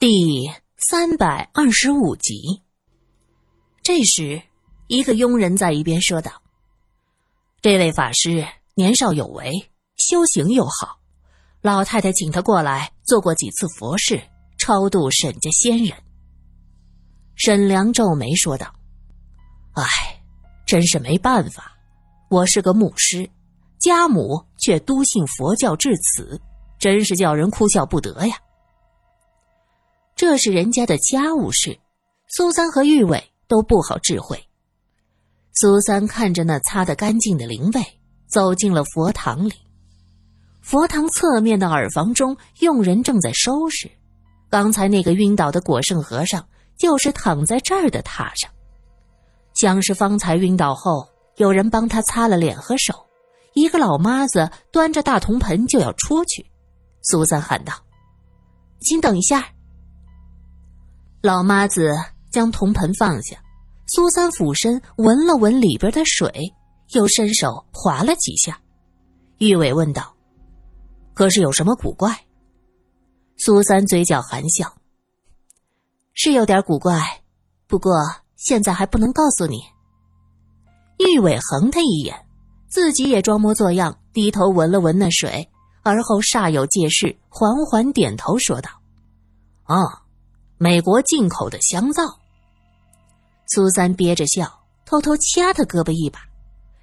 第三百二十五集。这时，一个佣人在一边说道：“这位法师年少有为，修行又好，老太太请他过来做过几次佛事，超度沈家先人。”沈良皱眉说道：“哎，真是没办法，我是个牧师，家母却笃信佛教至此，真是叫人哭笑不得呀。”这是人家的家务事，苏三和玉伟都不好智慧。苏三看着那擦得干净的灵位，走进了佛堂里。佛堂侧面的耳房中，佣人正在收拾。刚才那个晕倒的果圣和尚，就是躺在这儿的榻上，像是方才晕倒后有人帮他擦了脸和手。一个老妈子端着大铜盆就要出去，苏三喊道：“请等一下。”老妈子将铜盆放下，苏三俯身闻了闻里边的水，又伸手划了几下。玉伟问道：“可是有什么古怪？”苏三嘴角含笑：“是有点古怪，不过现在还不能告诉你。”玉伟横他一眼，自己也装模作样低头闻了闻那水，而后煞有介事，缓缓点头说道：“啊。”美国进口的香皂。苏三憋着笑，偷偷掐他胳膊一把。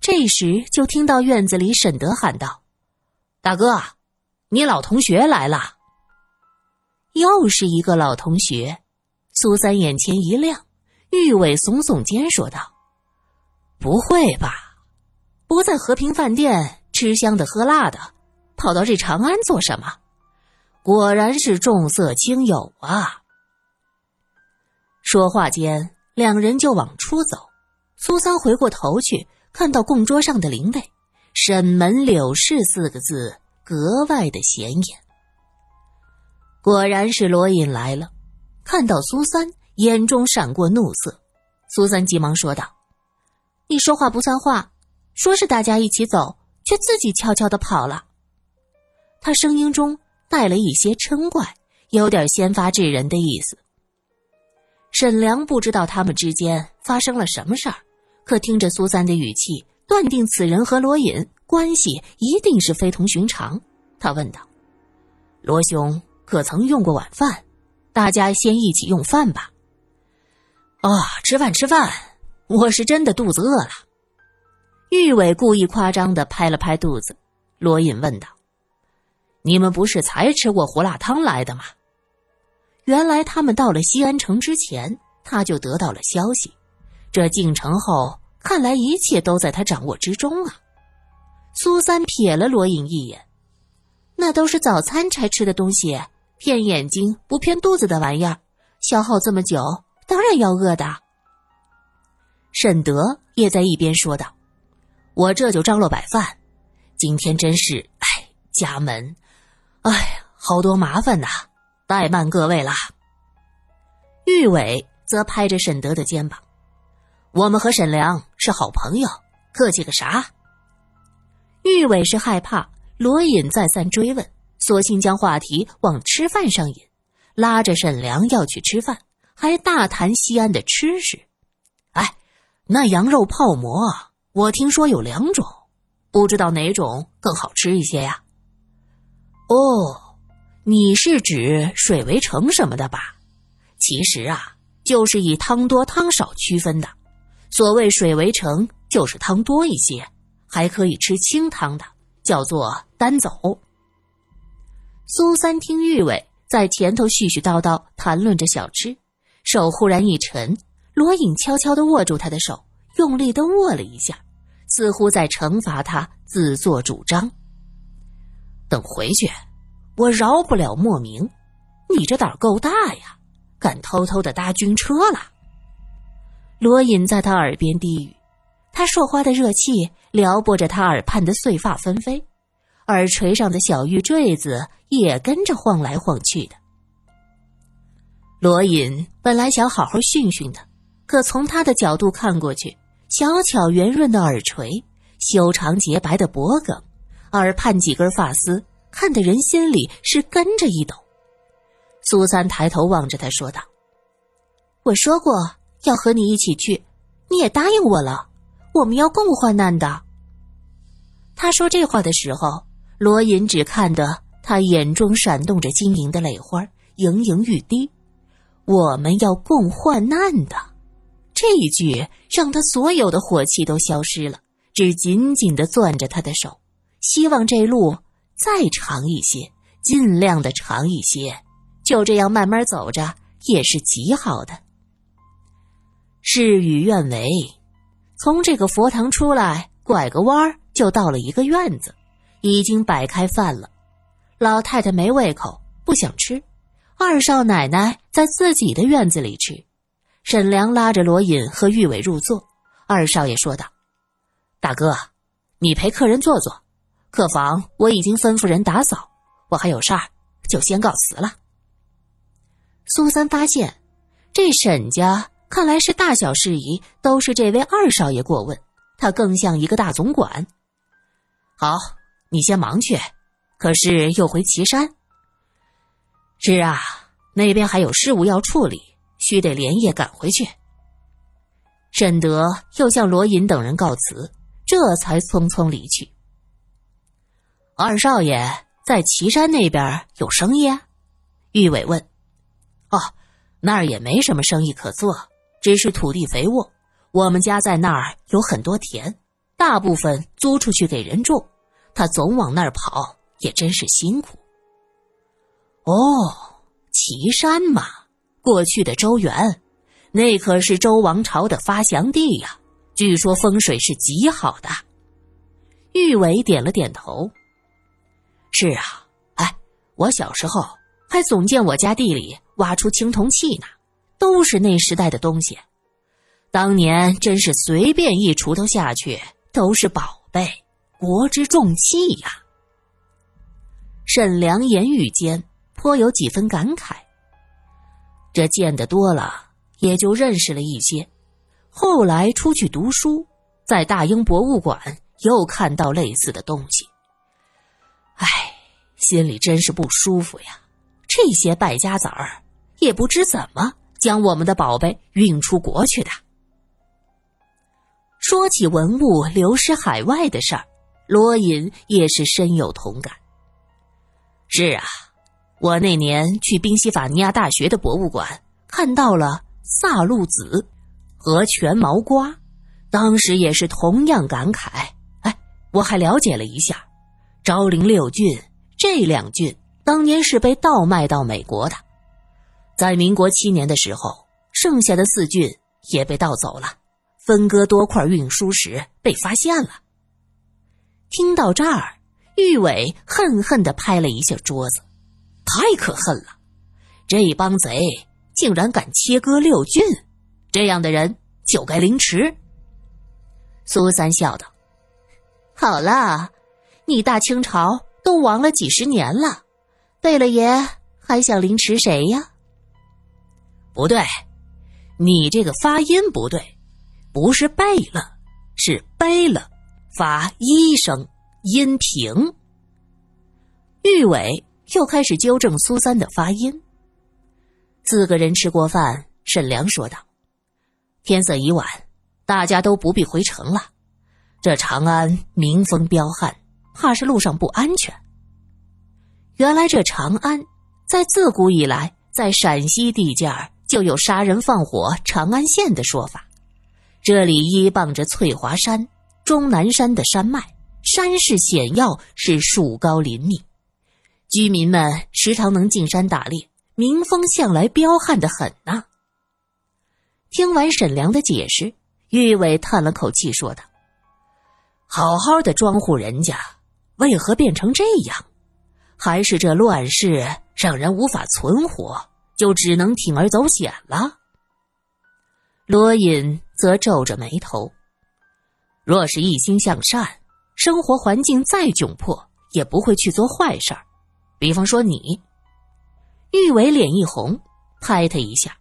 这时就听到院子里沈德喊道：“大哥，你老同学来了。”又是一个老同学。苏三眼前一亮，玉伟耸耸肩说道：“不会吧？不在和平饭店吃香的喝辣的，跑到这长安做什么？果然是重色轻友啊！”说话间，两人就往出走。苏三回过头去，看到供桌上的灵位“沈门柳氏”四个字格外的显眼。果然是罗隐来了，看到苏三，眼中闪过怒色。苏三急忙说道：“你说话不算话，说是大家一起走，却自己悄悄的跑了。”他声音中带了一些嗔怪，有点先发制人的意思。沈良不知道他们之间发生了什么事儿，可听着苏三的语气，断定此人和罗隐关系一定是非同寻常。他问道：“罗兄可曾用过晚饭？大家先一起用饭吧。”“啊，吃饭吃饭，我是真的肚子饿了。”玉伟故意夸张的拍了拍肚子。罗隐问道：“你们不是才吃过胡辣汤来的吗？”原来他们到了西安城之前，他就得到了消息。这进城后，看来一切都在他掌握之中啊。苏三瞥了罗隐一眼，那都是早餐才吃的东西，骗眼睛不骗肚子的玩意儿，消耗这么久，当然要饿的。沈德也在一边说道：“我这就张罗摆饭。今天真是，哎，家门，哎，好多麻烦呐。”怠慢各位了。玉伟则拍着沈德的肩膀：“我们和沈良是好朋友，客气个啥？”玉伟是害怕罗隐再三追问，索性将话题往吃饭上引，拉着沈良要去吃饭，还大谈西安的吃食。哎，那羊肉泡馍，我听说有两种，不知道哪种更好吃一些呀？哦。你是指水围城什么的吧？其实啊，就是以汤多汤少区分的。所谓水围城，就是汤多一些，还可以吃清汤的，叫做单走。苏三听玉伟在前头絮絮叨叨谈论着小吃，手忽然一沉，罗隐悄悄地握住他的手，用力地握了一下，似乎在惩罚他自作主张。等回去。我饶不了莫名，你这胆儿够大呀，敢偷偷的搭军车了。罗隐在他耳边低语，他说话的热气撩拨着他耳畔的碎发纷飞，耳垂上的小玉坠子也跟着晃来晃去的。罗隐本来想好好训训他，可从他的角度看过去，小巧圆润的耳垂，修长洁白的脖颈，耳畔几根发丝。看得人心里是跟着一抖，苏三抬头望着他说道：“我说过要和你一起去，你也答应我了，我们要共患难的。”他说这话的时候，罗隐只看得他眼中闪动着晶莹的泪花，盈盈欲滴。我们要共患难的，这一句让他所有的火气都消失了，只紧紧的攥着他的手，希望这路再长一些，尽量的长一些，就这样慢慢走着也是极好的。事与愿违，从这个佛堂出来，拐个弯儿。就到了一个院子，已经摆开饭了。老太太没胃口，不想吃。二少奶奶在自己的院子里吃。沈良拉着罗隐和玉伟入座。二少爷说道：“大哥，你陪客人坐坐。客房我已经吩咐人打扫。我还有事儿，就先告辞了。”苏三发现，这沈家看来是大小事宜都是这位二少爷过问，他更像一个大总管。好，你先忙去。可是又回岐山。是啊，那边还有事务要处理，须得连夜赶回去。沈德又向罗隐等人告辞，这才匆匆离去。二少爷在岐山那边有生意啊？玉伟问。哦，那儿也没什么生意可做，只是土地肥沃。我们家在那儿有很多田。大部分租出去给人种，他总往那儿跑，也真是辛苦。哦，岐山嘛，过去的周原，那可是周王朝的发祥地呀。据说风水是极好的。玉伟点了点头。是啊，哎，我小时候还总见我家地里挖出青铜器呢，都是那时代的东西。当年真是随便一锄头下去。都是宝贝，国之重器呀。沈良言语间颇有几分感慨。这见得多了，也就认识了一些。后来出去读书，在大英博物馆又看到类似的东西。唉，心里真是不舒服呀。这些败家子儿，也不知怎么将我们的宝贝运出国去的。说起文物流失海外的事儿，罗隐也是深有同感。是啊，我那年去宾夕法尼亚大学的博物馆，看到了萨路子和全毛瓜，当时也是同样感慨。哎，我还了解了一下，昭陵六郡这两郡当年是被盗卖到美国的，在民国七年的时候，剩下的四郡也被盗走了。分割多块运输时被发现了。听到这儿，玉伟恨恨地拍了一下桌子，太可恨了！这帮贼竟然敢切割六郡，这样的人就该凌迟。苏三笑道：“好了，你大清朝都亡了几十年了，贝勒爷还想凌迟谁呀？”不对，你这个发音不对。不是贝勒，是背了，发一声音平。玉伟又开始纠正苏三的发音。四个人吃过饭，沈良说道：“天色已晚，大家都不必回城了。这长安民风彪悍，怕是路上不安全。原来这长安，在自古以来，在陕西地界儿就有杀人放火长安县的说法。”这里依傍着翠华山、终南山的山脉，山势险要，是树高林密，居民们时常能进山打猎，民风向来彪悍的很呐。听完沈良的解释，玉伟叹了口气，说道：“好好的庄户人家，为何变成这样？还是这乱世让人无法存活，就只能铤而走险了？”罗隐。则皱着眉头。若是一心向善，生活环境再窘迫，也不会去做坏事儿。比方说你，玉伟脸一红，拍他一下：“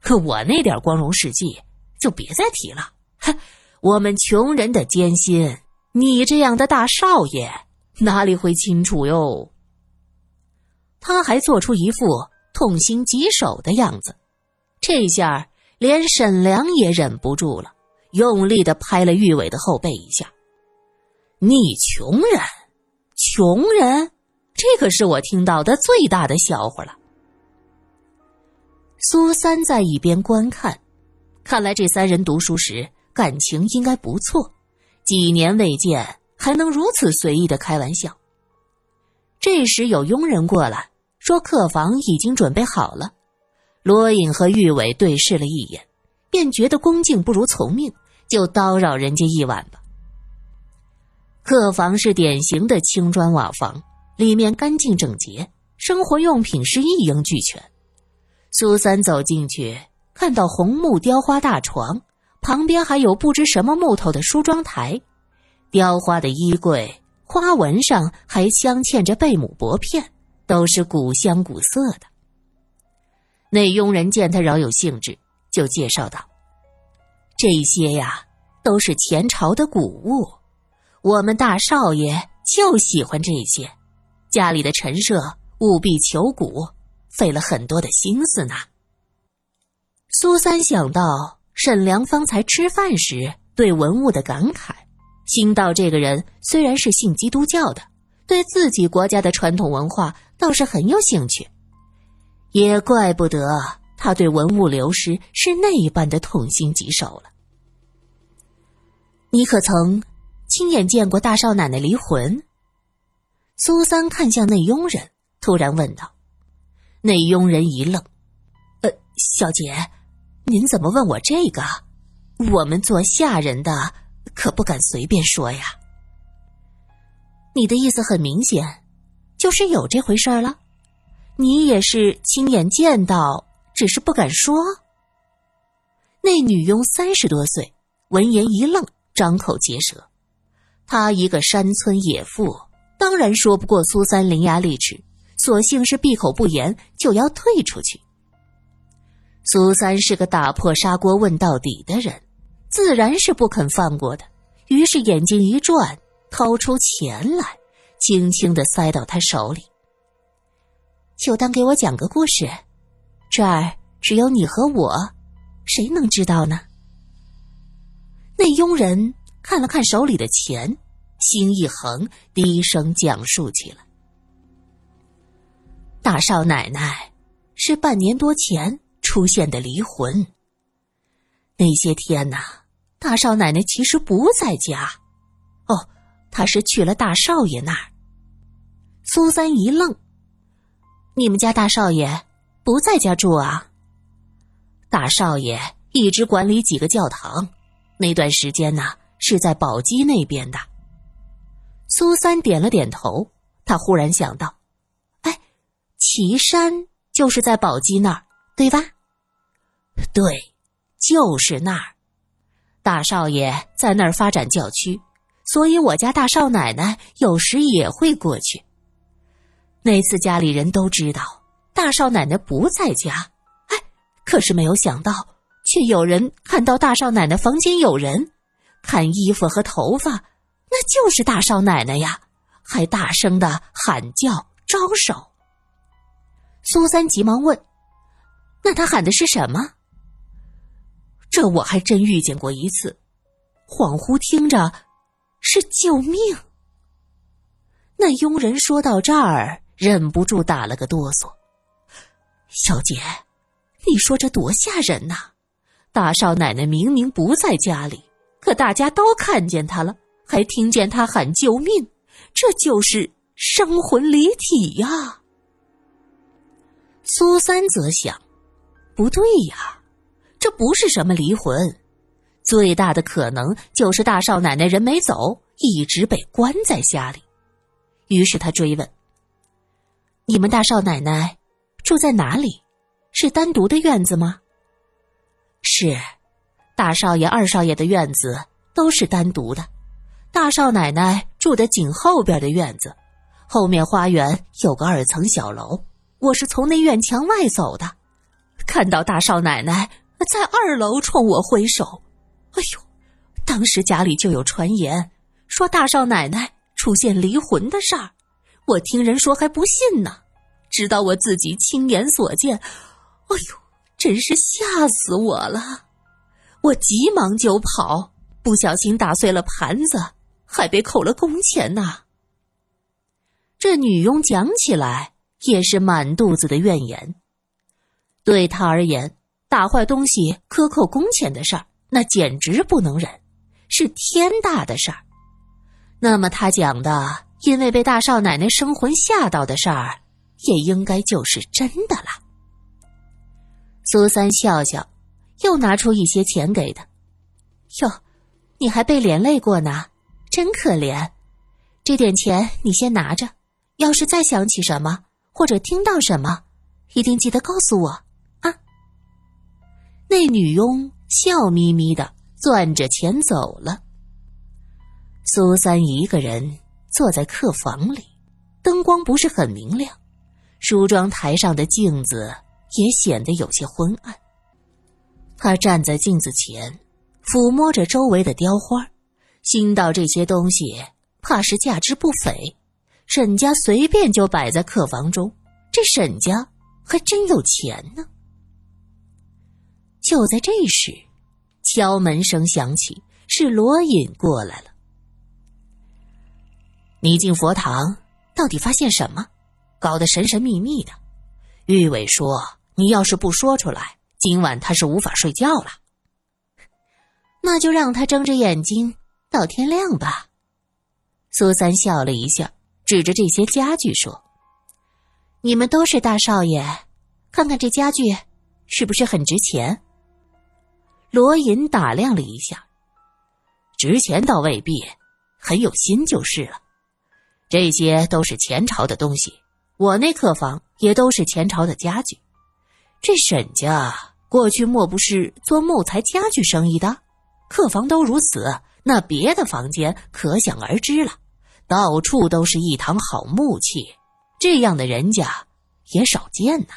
可我那点光荣事迹，就别再提了。哼，我们穷人的艰辛，你这样的大少爷哪里会清楚哟？”他还做出一副痛心疾首的样子。这下连沈良也忍不住了，用力的拍了玉伟的后背一下。你穷人，穷人，这可是我听到的最大的笑话了。苏三在一边观看，看来这三人读书时感情应该不错，几年未见还能如此随意的开玩笑。这时有佣人过来，说客房已经准备好了。罗隐和玉伟对视了一眼，便觉得恭敬不如从命，就叨扰人家一晚吧。客房是典型的青砖瓦房，里面干净整洁，生活用品是一应俱全。苏三走进去，看到红木雕花大床，旁边还有不知什么木头的梳妆台，雕花的衣柜。花纹上还镶嵌着贝母薄片，都是古香古色的。那佣人见他饶有兴致，就介绍道：“这些呀，都是前朝的古物，我们大少爷就喜欢这些，家里的陈设务必求古，费了很多的心思呢。”苏三想到沈良方才吃饭时对文物的感慨。心道：“这个人虽然是信基督教的，对自己国家的传统文化倒是很有兴趣。也怪不得他对文物流失是那一般的痛心疾首了。你可曾亲眼见过大少奶奶离魂？”苏三看向那佣人，突然问道。那佣人一愣：“呃，小姐，您怎么问我这个？我们做下人的。”可不敢随便说呀。你的意思很明显，就是有这回事儿了。你也是亲眼见到，只是不敢说。那女佣三十多岁，闻言一愣，张口结舌。她一个山村野妇，当然说不过苏三伶牙俐齿，索性是闭口不言，就要退出去。苏三是个打破砂锅问到底的人。自然是不肯放过的，于是眼睛一转，掏出钱来，轻轻的塞到他手里。就当给我讲个故事，这儿只有你和我，谁能知道呢？那佣人看了看手里的钱，心一横，低声讲述起来：大少奶奶是半年多前出现的离魂。那些天呐。大少奶奶其实不在家，哦，她是去了大少爷那儿。苏三一愣：“你们家大少爷不在家住啊？”大少爷一直管理几个教堂，那段时间呢是在宝鸡那边的。苏三点了点头，他忽然想到：“哎，岐山就是在宝鸡那儿，对吧？”“对，就是那儿。”大少爷在那儿发展教区，所以我家大少奶奶有时也会过去。那次家里人都知道大少奶奶不在家，哎，可是没有想到，却有人看到大少奶奶房间有人，看衣服和头发，那就是大少奶奶呀，还大声的喊叫招手。苏三急忙问：“那他喊的是什么？”这我还真遇见过一次，恍惚听着是救命。那佣人说到这儿，忍不住打了个哆嗦。小姐，你说这多吓人呐！大少奶奶明明不在家里，可大家都看见她了，还听见她喊救命，这就是生魂离体呀。苏三则想，不对呀。这不是什么离魂，最大的可能就是大少奶奶人没走，一直被关在家里。于是他追问：“你们大少奶奶住在哪里？是单独的院子吗？”“是，大少爷、二少爷的院子都是单独的。大少奶奶住的紧后边的院子，后面花园有个二层小楼，我是从那院墙外走的，看到大少奶奶。”在二楼冲我挥手，哎呦！当时家里就有传言，说大少奶奶出现离魂的事儿，我听人说还不信呢。直到我自己亲眼所见，哎呦，真是吓死我了！我急忙就跑，不小心打碎了盘子，还被扣了工钱呢。这女佣讲起来也是满肚子的怨言。对她而言，打坏东西、克扣工钱的事儿，那简直不能忍，是天大的事儿。那么他讲的，因为被大少奶奶生魂吓到的事儿，也应该就是真的了。苏三笑笑，又拿出一些钱给他。哟，你还被连累过呢，真可怜。这点钱你先拿着，要是再想起什么或者听到什么，一定记得告诉我。那女佣笑眯眯的攥着钱走了。苏三一个人坐在客房里，灯光不是很明亮，梳妆台上的镜子也显得有些昏暗。他站在镜子前，抚摸着周围的雕花，心道这些东西怕是价值不菲，沈家随便就摆在客房中，这沈家还真有钱呢。就在这时，敲门声响起，是罗隐过来了。你进佛堂，到底发现什么？搞得神神秘秘的。玉伟说：“你要是不说出来，今晚他是无法睡觉了。”那就让他睁着眼睛到天亮吧。苏三笑了一下，指着这些家具说：“你们都是大少爷，看看这家具，是不是很值钱？”罗隐打量了一下，值钱倒未必，很有心就是了。这些都是前朝的东西，我那客房也都是前朝的家具。这沈家过去莫不是做木材家具生意的？客房都如此，那别的房间可想而知了。到处都是一堂好木器，这样的人家也少见呐。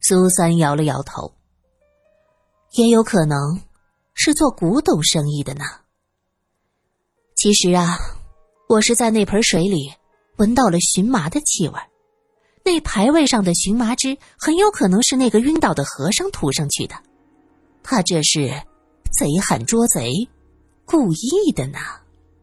苏三摇了摇头。也有可能是做古董生意的呢。其实啊，我是在那盆水里闻到了荨麻的气味那牌位上的荨麻汁很有可能是那个晕倒的和尚涂上去的。他这是贼喊捉贼，故意的呢。